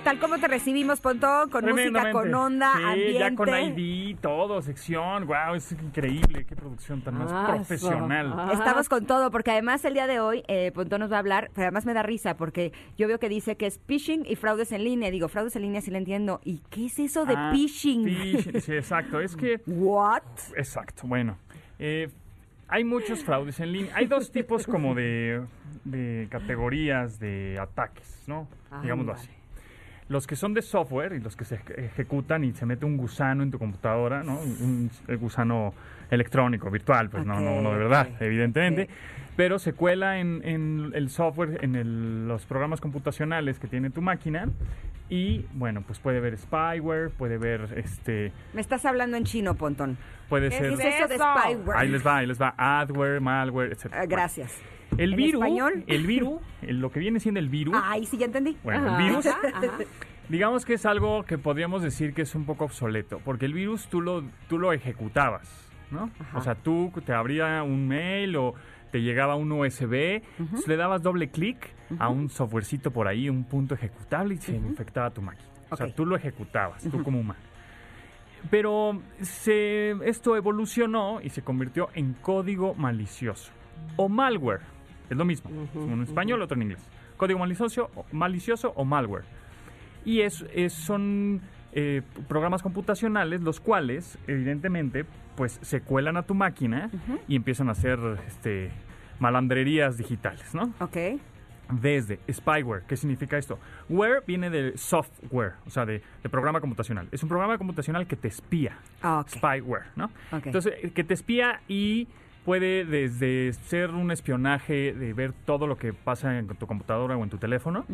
¿Qué tal? ¿Cómo te recibimos, Pontón? Con música, con onda, sí, ambiente. ya con ID, todo, sección. Wow, es increíble. Qué producción tan más Ah, profesional. Estamos con todo, porque además el día de hoy eh, Pontón nos va a hablar, pero además me da risa, porque yo veo que dice que es phishing y fraudes en línea. Digo, fraudes en línea sí lo entiendo. ¿Y qué es eso de Ah, phishing? phishing, Sí, exacto. Es que, ¿What? exacto, bueno. eh, hay muchos fraudes en línea. Hay dos tipos como de, de categorías de ataques, ¿no? Digámoslo así. Los que son de software y los que se eje- ejecutan y se mete un gusano en tu computadora, ¿no? Un, un gusano electrónico, virtual, pues no, no, no de verdad, Ok, evidentemente. ok. Pero se cuela en, en el software, en el- los programas computacionales que tiene tu máquina y, bueno, pues puede ver spyware, puede ver, este, Me estás hablando en chino, Pontón. puede ¿Qué ser... es eso de spyware? Ahí les va, ahí les va, adware, malware, etc. Ah, gracias. El ¿En virus, español? el virus, lo que viene siendo el virus, Ay, sí, ya entendí. bueno, Ajá, el virus, ajá, ajá. digamos que es algo que podríamos decir que es un poco obsoleto, porque el virus tú lo, tú lo ejecutabas, ¿no? O sea, tú te abría un mail o te llegaba un USB, le dabas doble clic a un softwarecito por ahí, un punto ejecutable y se infectaba tu máquina. O sea, tú lo ejecutabas, tú como humano. Pero se, esto evolucionó y se convirtió en código malicioso o malware. Es lo mismo, uno en español, otro en inglés. Código malicioso, o- malicioso o malware. Y es, es- son eh, programas computacionales los cuales, evidentemente, pues se cuelan a tu máquina y empiezan a hacer este, malandrerías digitales, ¿no? Ok. Desde spyware, ¿qué significa esto? Ware viene de software, o sea, de, de programa computacional. Es un programa computacional que te espía. Ah. Spyware, ¿no? Ok. Entonces, eh, que te espía y puede desde ser un espionaje de ver todo lo que pasa en tu computadora o en tu teléfono.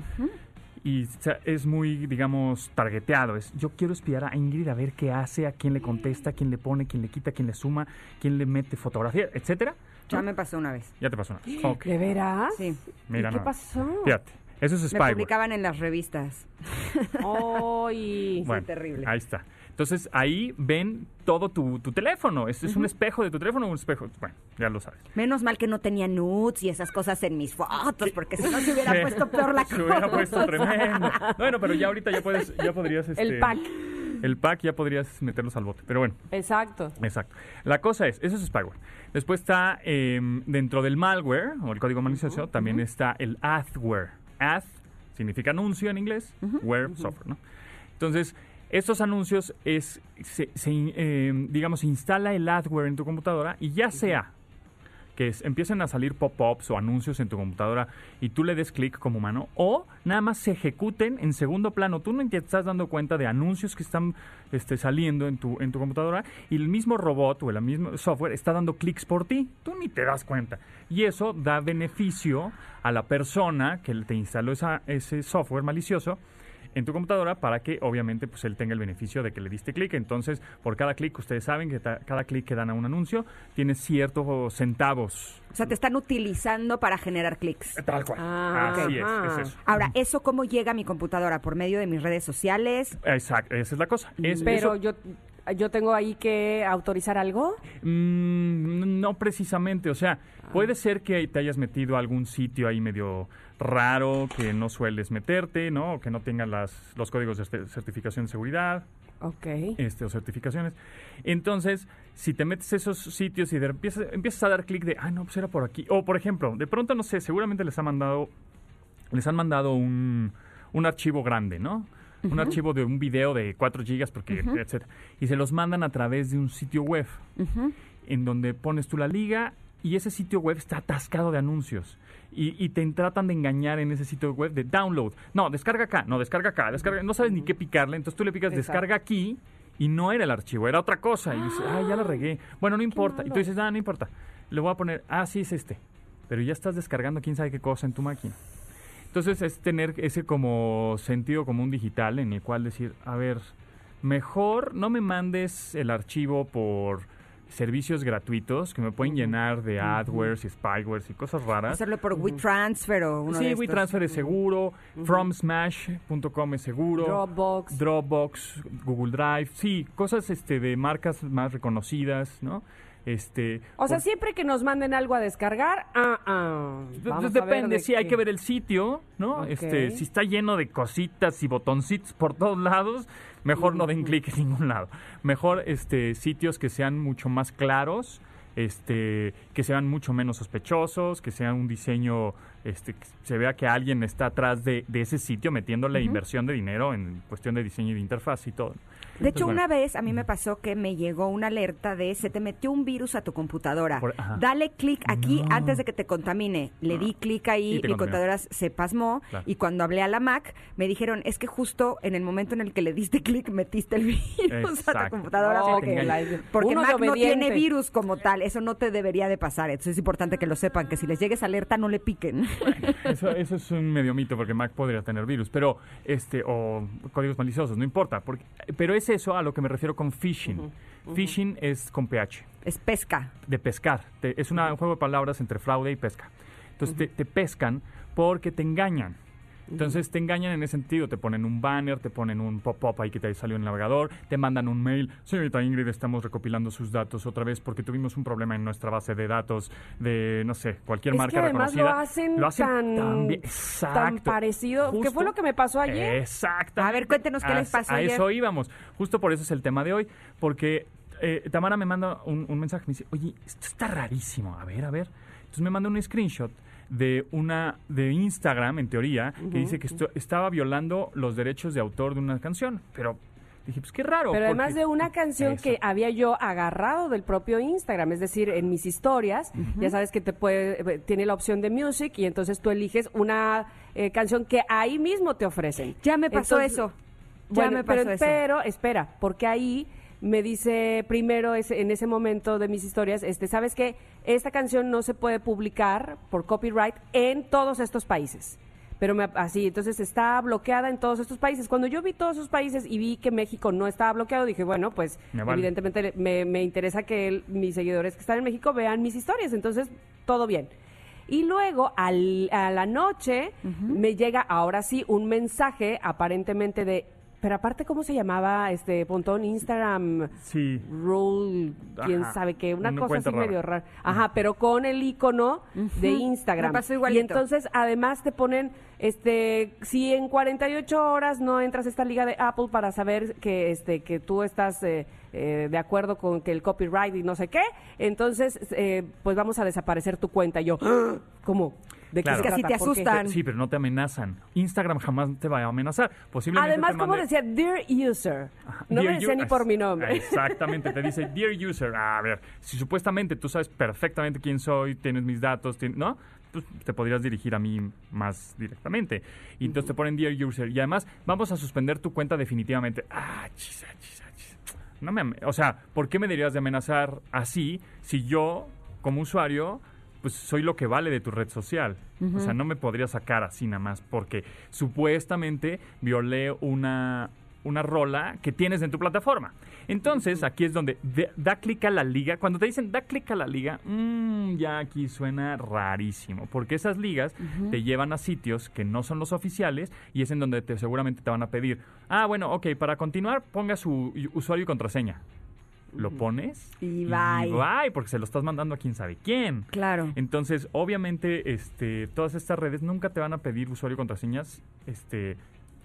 Y es muy, digamos, targeteado. Es, yo quiero espiar a Ingrid a ver qué hace, a quién le contesta, a quién le pone, quién le quita, quién le suma, quién le mete fotografía, etcétera. Ya me pasó una vez. Ya te pasó una. vez. Ok, ¿De veras? Sí. mira ¿Y qué nada. pasó? Fíjate, eso es Me spyware. publicaban en las revistas. Ay. Bueno, terrible. Ahí está. Entonces ahí ven todo tu, tu teléfono. Este es un espejo de tu teléfono, un espejo. Bueno, ya lo sabes. Menos mal que no tenía nudes y esas cosas en mis fotos, porque si no se hubiera puesto peor la Se hubiera cosa. puesto tremendo. Bueno, pero ya ahorita ya puedes, ya podrías. Este, El pack. El pack ya podrías meterlos al bote. Pero bueno, Exacto. exacto. La cosa es, eso es spyware. Después está eh, dentro del malware o el código malicioso, también está el adware. Ad significa anuncio en inglés, ware, software, ¿no? Entonces, estos anuncios es, se, se, eh, digamos, se instala el adware en tu computadora y ya sea que es- empiecen a salir pop-ups o anuncios en tu computadora y tú le des clic como humano, o nada más se ejecuten en segundo plano. Tú no te estás dando cuenta de anuncios que están este, saliendo en tu, en tu computadora y el mismo robot o el mismo software está dando clics por ti. Tú ni te das cuenta. Y eso da beneficio a la persona que te instaló esa, ese software malicioso en tu computadora para que obviamente pues él tenga el beneficio de que le diste clic. Entonces, por cada clic, ustedes saben que cada clic que dan a un anuncio tiene ciertos centavos. O sea, te están utilizando para generar clics. Tal cual. Ah, Así es, es eso. Ahora, ¿eso cómo llega a mi computadora? ¿Por medio de mis redes sociales? Exacto, esa es la cosa. Es, Pero eso- yo, yo tengo ahí que autorizar algo. Mm, no precisamente, o sea, puede ser que te hayas metido a algún sitio ahí medio raro que no sueles meterte, ¿no? O que no tenga las, los códigos de cer- certificación de seguridad. Ok. este, o certificaciones. Entonces, si te metes a esos sitios y de, empiezas, empiezas a dar clic de, ah, no, pues era por aquí. O, por ejemplo, de pronto, no sé, seguramente les ha mandado, les han mandado un, un archivo grande, ¿no? Un archivo de un video de 4 gigas, porque, etcétera. Y se los mandan a través de un sitio web, en donde pones tú la liga y ese sitio web está atascado de anuncios. Y, y te tratan de engañar en ese sitio web de download. No, descarga acá, no, descarga acá, descarga. No sabes ni qué picarle, entonces tú le picas Exacto. descarga aquí y no era el archivo, era otra cosa. Y dices, ah, ya la regué. Bueno, no importa. Y tú dices, ah, no importa. Le voy a poner, ah, sí es este. Pero ya estás descargando quién sabe qué cosa en tu máquina. Entonces es tener ese como sentido común digital en el cual decir, a ver, mejor no me mandes el archivo por servicios gratuitos que me pueden llenar de adwares y spywares y cosas raras. Hacerlo por WeTransfer o uno Sí, de estos. WeTransfer es seguro, FromSmash.com es seguro, Dropbox. Dropbox, Google Drive, sí, cosas este de marcas más reconocidas, ¿no? Este, O sea, por- siempre que nos manden algo a descargar, ah, ah, pues, vamos a ver depende, de sí, hay que ver el sitio, ¿no? Este, si está lleno de cositas y botoncitos por todos lados, mejor no den clic en ningún lado. Mejor este sitios que sean mucho más claros, este, que sean mucho menos sospechosos, que sean un diseño, este, que se vea que alguien está atrás de, de ese sitio metiéndole inversión de dinero en cuestión de diseño y de interfaz y todo. De Entonces, hecho, bueno. una vez a mí me pasó que me llegó una alerta de se te metió un virus a tu computadora. Por-. Dale clic aquí No. antes de que te contamine. Le di clic ahí, mi computadora se pasmó Claro. y cuando hablé a la Mac me dijeron, es que justo en el momento en el que le diste clic metiste el virus a tu computadora. Oh, porque la- porque Mac no tiene virus como tal. Eso no te debería de pasar. Entonces es importante que lo sepan, que si les llegues alerta no le piquen. Eso, eso es un medio mito porque Mac podría tener virus, pero este o códigos maliciosos, no importa, porque, pero es eso a lo que me refiero con phishing. Phishing es con PH, es pesca. de pescar. Te- es una- un juego de palabras entre fraude y pesca. Entonces te, te pescan porque te engañan. Entonces te engañan en ese sentido, te ponen un banner, te ponen un pop-up ahí que te salió en el navegador, te mandan un mail, señorita Ingrid, estamos recopilando sus datos otra vez porque tuvimos un problema en nuestra base de datos de, no sé, cualquier Es marca que además reconocida. lo hacen, tan, bien, tan exacto. parecido. ¿Qué fue Justo- lo que me pasó ayer? Exacto. A ver, cuéntenos qué les pasó A ayer. eso íbamos. Justo por eso es el tema de hoy. Porque eh, Tamara me manda un, un mensaje. Me dice, oye, esto está rarísimo. A ver, a ver. Entonces me manda un screenshot de una de Instagram, en teoría, que dice que esto, estaba violando los derechos de autor de una canción. Pero dije, pues qué raro. Pero además porque- de una canción Eso. que había yo agarrado del propio Instagram, es decir, en mis historias, ya sabes que te puede, eh, tiene la opción de music y entonces tú eliges una eh, canción que ahí mismo te ofrecen. Ya me pasó Entonces, eso. Ya Bueno, me pasó pero, eso. pero espera, porque ahí me dice primero ese- en ese momento de mis historias, este, sabes que esta canción no se puede publicar por copyright en todos estos países. Pero me, así, entonces está bloqueada en todos estos países. Cuando yo vi todos esos países y vi que México no estaba bloqueado, dije, bueno, pues Me vale. evidentemente me, me interesa que el- mis seguidores que están en México vean mis historias. Entonces, todo bien. Y luego, al- a la noche, me llega ahora sí un mensaje aparentemente de... Pero aparte, ¿cómo se llamaba este Pontón? Instagram Sí. Rule, quién Ajá, sabe qué, una una cosa así rara. medio rara. Ajá, pero con el icono de Instagram. Me pasó y igualito. entonces, además, te ponen, este, si en 48 horas no entras a esta liga de Apple para saber que, este, que tú estás eh, eh, de acuerdo con que el copyright y no sé qué, entonces, eh, pues vamos a desaparecer tu cuenta. Y yo, ¡Ah! ¿cómo? ¿De Claro. se Es que así te asustan. Sí, pero no te amenazan. Instagram jamás te va a amenazar. Posiblemente Además, te como decía, Dear User. No Dear me decía ni por mi nombre. Exactamente, te dice Dear User. A ver, si supuestamente tú sabes perfectamente quién soy, tienes mis datos, ¿no? Pues te podrías dirigir a mí más directamente. Y entonces te ponen Dear User. Y además, vamos a suspender tu cuenta definitivamente. Ah, chis, ah, chis, ah, chis. No me o sea, ¿por qué me deberías de amenazar así si yo, como usuario, pues soy lo que vale de tu red social? O sea, no me podría sacar así nada más porque supuestamente violé una, una rola que tienes en tu plataforma. Entonces, aquí es donde de- da clic a la liga. Cuando te dicen da clic a la liga, mm, ya aquí suena rarísimo, porque esas ligas te llevan a sitios que no son los oficiales y es en donde te, seguramente te van a pedir, ah, bueno, ok, para continuar, ponga su usuario y contraseña. Lo pones Y bye. bye, porque se lo estás mandando a quién sabe quién. Claro. Entonces, obviamente, este, todas estas redes nunca te van a pedir usuario y contraseñas, este,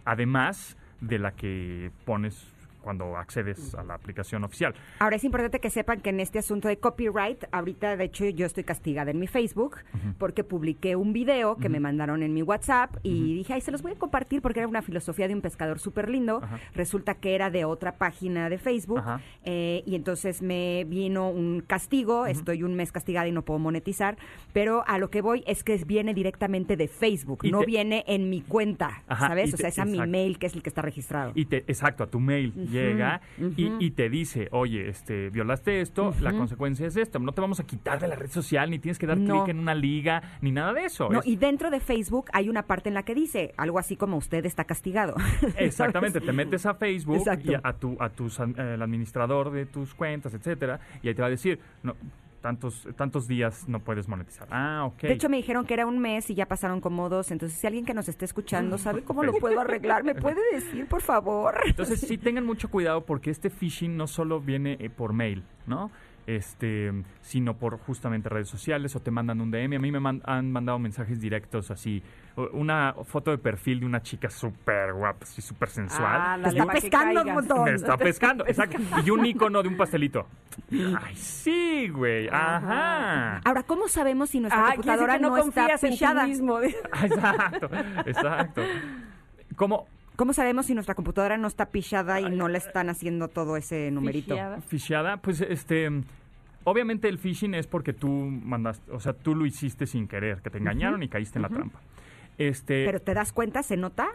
además de la que pones cuando accedes a la aplicación oficial. Ahora es importante que sepan que en este asunto de copyright, ahorita de hecho yo estoy castigada en mi Facebook porque publiqué un video que me mandaron en mi WhatsApp y dije, ay, se los voy a compartir porque era una filosofía de un pescador súper lindo. Resulta que era de otra página de Facebook eh, y entonces me vino un castigo, estoy un mes castigada y no puedo monetizar, pero a lo que voy es que viene directamente de Facebook, Y no te- viene en mi cuenta, Ajá, ¿sabes? O sea, es a mi mail que es el que está registrado. Y te, exacto, a tu mail. Llega y, y te dice, oye, este, violaste esto, la consecuencia es esto. No te vamos a quitar de la red social, ni tienes que dar No. clic en una liga, ni nada de eso. No, Es- y dentro de Facebook hay una parte en la que dice algo así como usted está castigado. Exactamente, ¿Sabes? te metes a Facebook Exacto. y a tu, a tus, eh, el administrador de tus cuentas, etcétera, y ahí te va a decir, no, tantos, tantos días no puedes monetizar. Ah, ok. De hecho, me dijeron que era un mes y ya pasaron como dos. Entonces, si alguien que nos esté escuchando sabe cómo lo puedo arreglar, ¿me puede decir, por favor? Entonces sí tengan mucho cuidado porque este phishing no solo viene eh, por mail, ¿no? Este, sino por justamente redes sociales o te mandan un DM. A mí me man- han mandado mensajes directos así, una foto de perfil de una chica súper guapa, así súper sensual. Ah, Te está pescando un montón. Me está pescando, exacto. Y un icono de un pastelito. Ay, sí, güey. Ajá. Ahora, ¿cómo sabemos si nuestra Ah, computadora no, no, está en ti pichada? mismo. Exacto, exacto. ¿Cómo? ¿Cómo sabemos si nuestra computadora no está pichada y no le están haciendo todo ese numerito? Fisheada, pues este. Obviamente el phishing es porque tú mandaste, o sea, tú lo hiciste sin querer, que te engañaron y caíste en la trampa. Este, Pero ¿te das cuenta? ¿Se nota?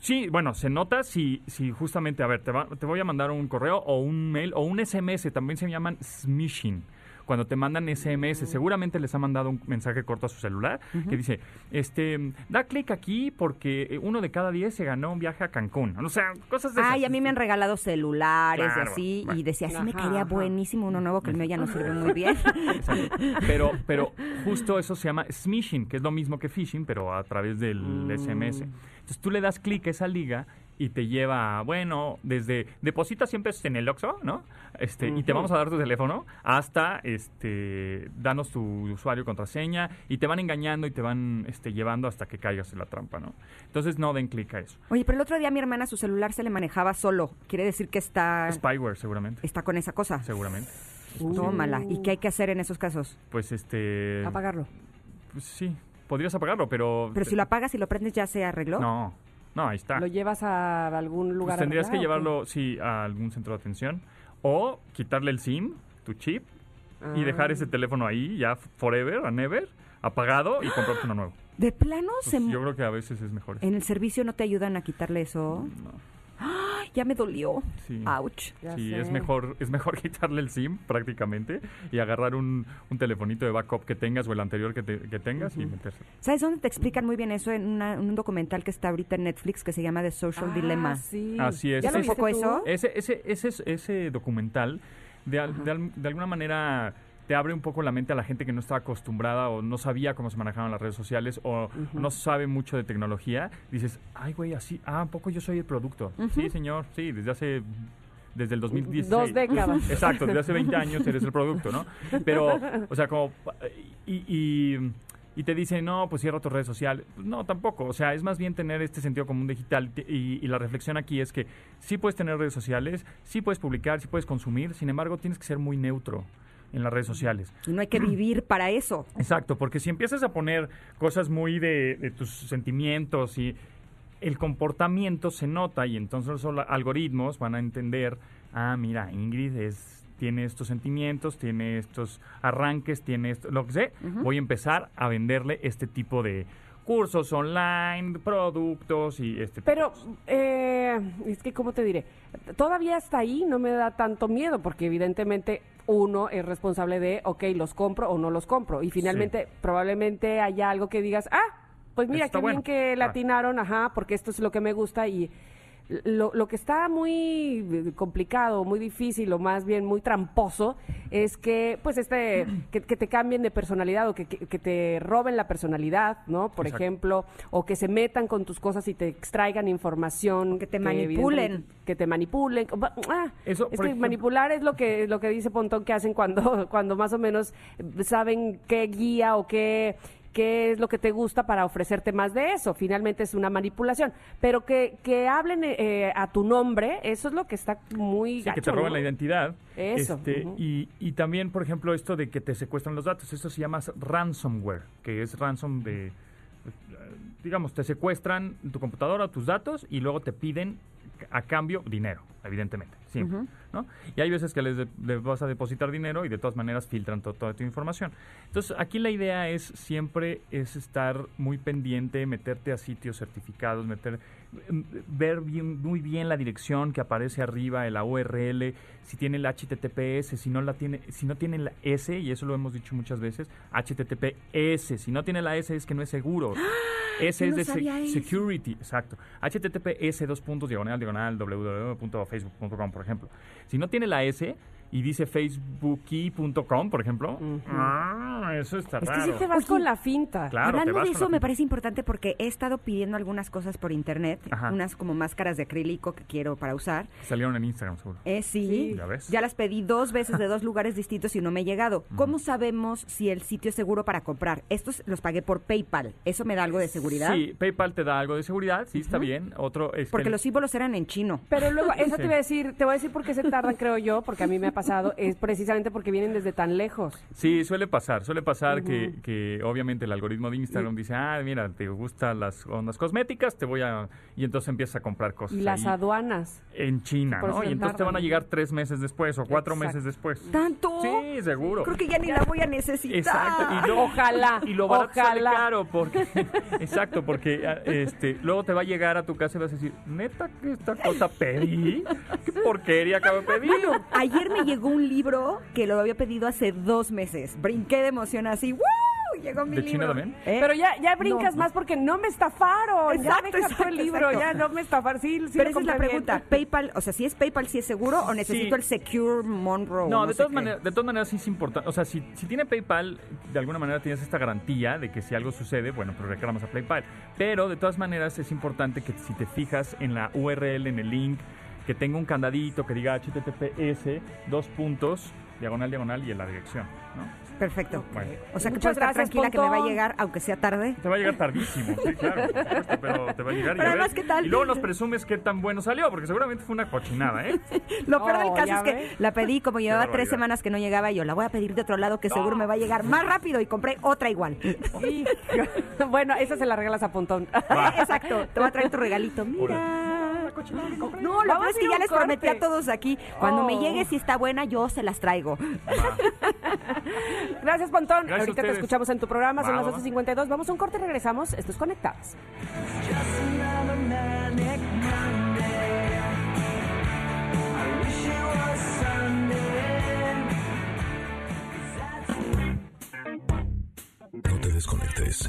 sí, bueno, se nota si, si justamente, a ver, te, va- te voy a mandar un correo o un mail o un SMS, también se llaman smishing. Cuando te mandan SMS, seguramente les ha mandado un mensaje corto a su celular que dice, este, da clic aquí porque eh, uno de cada diez se ganó un viaje a Cancún. O sea, cosas de esas. Ay, a mí me han regalado celulares y así, bueno. y decía, sí me caería buenísimo uno nuevo que el mío ya no sirve muy bien. Exacto. Pero, pero justo eso se llama smishing, que es lo mismo que phishing, pero a través del SMS. Entonces tú le das clic a esa liga y te lleva, bueno, desde deposita siempre en el Oxxo, ¿no? Este, y te vamos a dar tu teléfono hasta este danos tu usuario y contraseña y te van engañando y te van este llevando hasta que caigas en la trampa, ¿no? Entonces no den clic a eso. Oye, pero el otro día mi hermana su celular se le manejaba solo. Quiere decir que está, Spyware seguramente, está con esa cosa. seguramente. Tómala. ¿Y qué hay que hacer en esos casos? Pues este Apagarlo. pues, sí, podrías apagarlo, pero Pero si lo apagas y lo prendes, ¿ya se arregló? No. No, ahí está. ¿Lo llevas a algún Pues lugar? tendrías que llevarlo, sí, a algún centro de atención o quitarle el SIM, tu chip, y dejar Ah. ese teléfono ahí ya forever, a never, apagado y comprarte uno nuevo. ¿De plano? Pues se... yo creo que a veces es mejor. eso. ¿En el servicio no te ayudan a quitarle eso? No, ya me dolió. sí. Ouch. Ya Sí, sé. es mejor, es mejor quitarle el SIM prácticamente y agarrar un, un telefonito de backup que tengas o el anterior que, te- que tengas y meterse. ¿Sabes dónde te explican muy bien eso? En una- un documental que está ahorita en Netflix que se llama The Social Ah, Dilemma. Sí. Así es. ¿Ya lo Es- viste ¿Un poco tú? eso? Ese, ese, ese, ese documental de, al- de, al- de alguna manera te abre un poco la mente a la gente que no estaba acostumbrada o no sabía cómo se manejaban las redes sociales o no sabe mucho de tecnología. Dices, ay, güey, así, ah, ¿a poco yo soy el producto? Sí, señor, sí, desde hace, desde el 2016. Dos décadas. Exacto, desde hace 20 años eres el producto, ¿no? Pero, o sea, como, y, y, y te dicen, no, pues cierra tus redes sociales. Pues no, tampoco. O sea, es más bien tener este sentido común digital. Y, y la reflexión aquí es que sí puedes tener redes sociales, sí puedes publicar, sí puedes consumir, sin embargo, tienes que ser muy neutro en las redes sociales. Y no hay que vivir para eso. Exacto, porque si empiezas a poner cosas muy de, de tus sentimientos y el comportamiento se nota y entonces los al- algoritmos van a entender, ah, mira, Ingrid es, tiene estos sentimientos, tiene estos arranques, tiene esto, lo que sé, voy a empezar a venderle este tipo de cursos online, productos y este Pero, eh, es que, ¿cómo te diré? Todavía hasta ahí no me da tanto miedo, porque evidentemente uno es responsable de, ok, los compro o no los compro. Y finalmente, probablemente haya algo que digas, ah, pues mira, Está qué bueno. bien que Ah. latinaron, ajá, porque esto es lo que me gusta y... Lo, lo que está muy eh, complicado, muy difícil o más bien muy tramposo es que pues este que, que te cambien de personalidad o que, que- que te roben la personalidad, ¿no? Por Exacto. ejemplo, o que se metan con tus cosas y te extraigan información Que te manipulen. que te manipulen Ah, Eso, es que ejemplo- manipular es lo que lo que dice Pontón que hacen cuando cuando más o menos saben qué guía o qué qué es lo que te gusta para ofrecerte más de eso. Finalmente es una manipulación. Pero que, que hablen eh, a tu nombre, eso es lo que está muy Sí, gacho, que te roban ¿no? la identidad. Eso, Este, y, y también, por ejemplo, esto de que te secuestran los datos. Esto se llama ransomware, que es ransom de, eh, digamos, te secuestran tu computadora, tus datos y luego te piden a cambio dinero, evidentemente. siempre, ¿no? Y hay veces que les, de- les vas a depositar dinero y de todas maneras filtran to- toda tu información. Entonces, aquí la idea es siempre es estar muy pendiente, meterte a sitios certificados, meter ver bien, muy bien la dirección que aparece arriba, la URL, si tiene el HTTPS, si no la tiene, si no tiene la S, y eso lo hemos dicho muchas veces, HTTPS, si no tiene la S es que no es seguro. S yo es no de se- security, exacto. HTTPS dos puntos diagonal diagonal www.facebook.com, por ejemplo. Si no tiene la S y dice facebooky.com, por ejemplo, ah, eso está Es que raro. si te vas Oye, con la finta. Claro, Hablando de eso, me parece importante porque he estado pidiendo algunas cosas por internet, Ajá. unas como máscaras de acrílico que quiero para usar. Salieron en Instagram, seguro. Eh, sí, Sí. Ya ves. las pedí dos veces de dos lugares distintos y no me he llegado. ¿Cómo sabemos si el sitio es seguro para comprar? Estos los pagué por PayPal. ¿Eso me da algo de seguridad? Sí, PayPal te da algo de seguridad, sí, está bien. Otro es que Porque el- los símbolos eran en chino. Pero luego, eso Sí. te iba a decir, te voy a decir por qué se tardan, creo yo, porque a mí me ha pasado, es precisamente porque vienen desde tan lejos. Sí, suele pasar, suele pasar que, que obviamente el algoritmo de Instagram dice, ah, mira, te gustan las ondas cosméticas, te voy a... Y entonces empiezas a comprar cosas Y las aduanas. en China, ¿no? Y entonces te van a llegar tres meses después o cuatro Exacto. meses después. ¿Tanto? Sí, seguro. Creo que ya ni la voy a necesitar. Exacto. Y luego, Ojalá, Y lo barato sale ojalá. caro porque... exacto, porque ah, este, luego te va a llegar a tu casa y vas a decir, ¿neta que esta cosa pedí? ¿Qué porquería acabo de pedir? Bueno, ayer me llegó un libro que lo había pedido hace dos meses. Brinqué de emoción así. ¡Woo! Llegó mi ¿De libro. China también? ¿Eh? Pero ya, ya brincas No. más porque no me estafaron. Exacto, ya exacto, el libro, exacto. ya no me estafaron. Sí, sí Pero esa es la bien. pregunta. PayPal, o sea, si es PayPal, si es seguro o necesito Sí. el Secure Monroe. No, de todas, maneras, de todas maneras sí es importante. O sea, si, si tiene PayPal, de alguna manera tienes esta garantía de que si algo sucede, bueno, pues reclamas a PayPal. Pero de todas maneras es importante que si te fijas en la URL, en el link, que tenga un candadito que diga HTTPS, dos puntos, diagonal, diagonal y en la dirección, ¿no? Perfecto. Bueno. O sea, que Muchas puedo estar gracias, tranquila que me va a llegar, aunque sea tarde. Te va a llegar tardísimo, sí, claro, por supuesto, pero te va a llegar. y Pero a ver- además, ¿qué tal? Y luego nos presumes qué tan bueno salió, porque seguramente fue una cochinada, ¿eh? Lo peor del Oh, caso es que ves. la pedí como llevaba tres semanas que no llegaba y yo la voy a pedir de otro lado que seguro me va a llegar más rápido y compré otra igual. Sí. bueno, esa se la regalas a Pontón. Exacto, te voy a traer tu regalito. Mira. No, lo peor es que ya les prometí a todos aquí. Cuando me Oh. llegue, si está buena, yo se las traigo. Gracias, Pontón. Gracias Ahorita te escuchamos en tu programa, son Va, las va, va. 8.52. Vamos a un corte y regresamos. Esto es Conectadas. No te desconectes.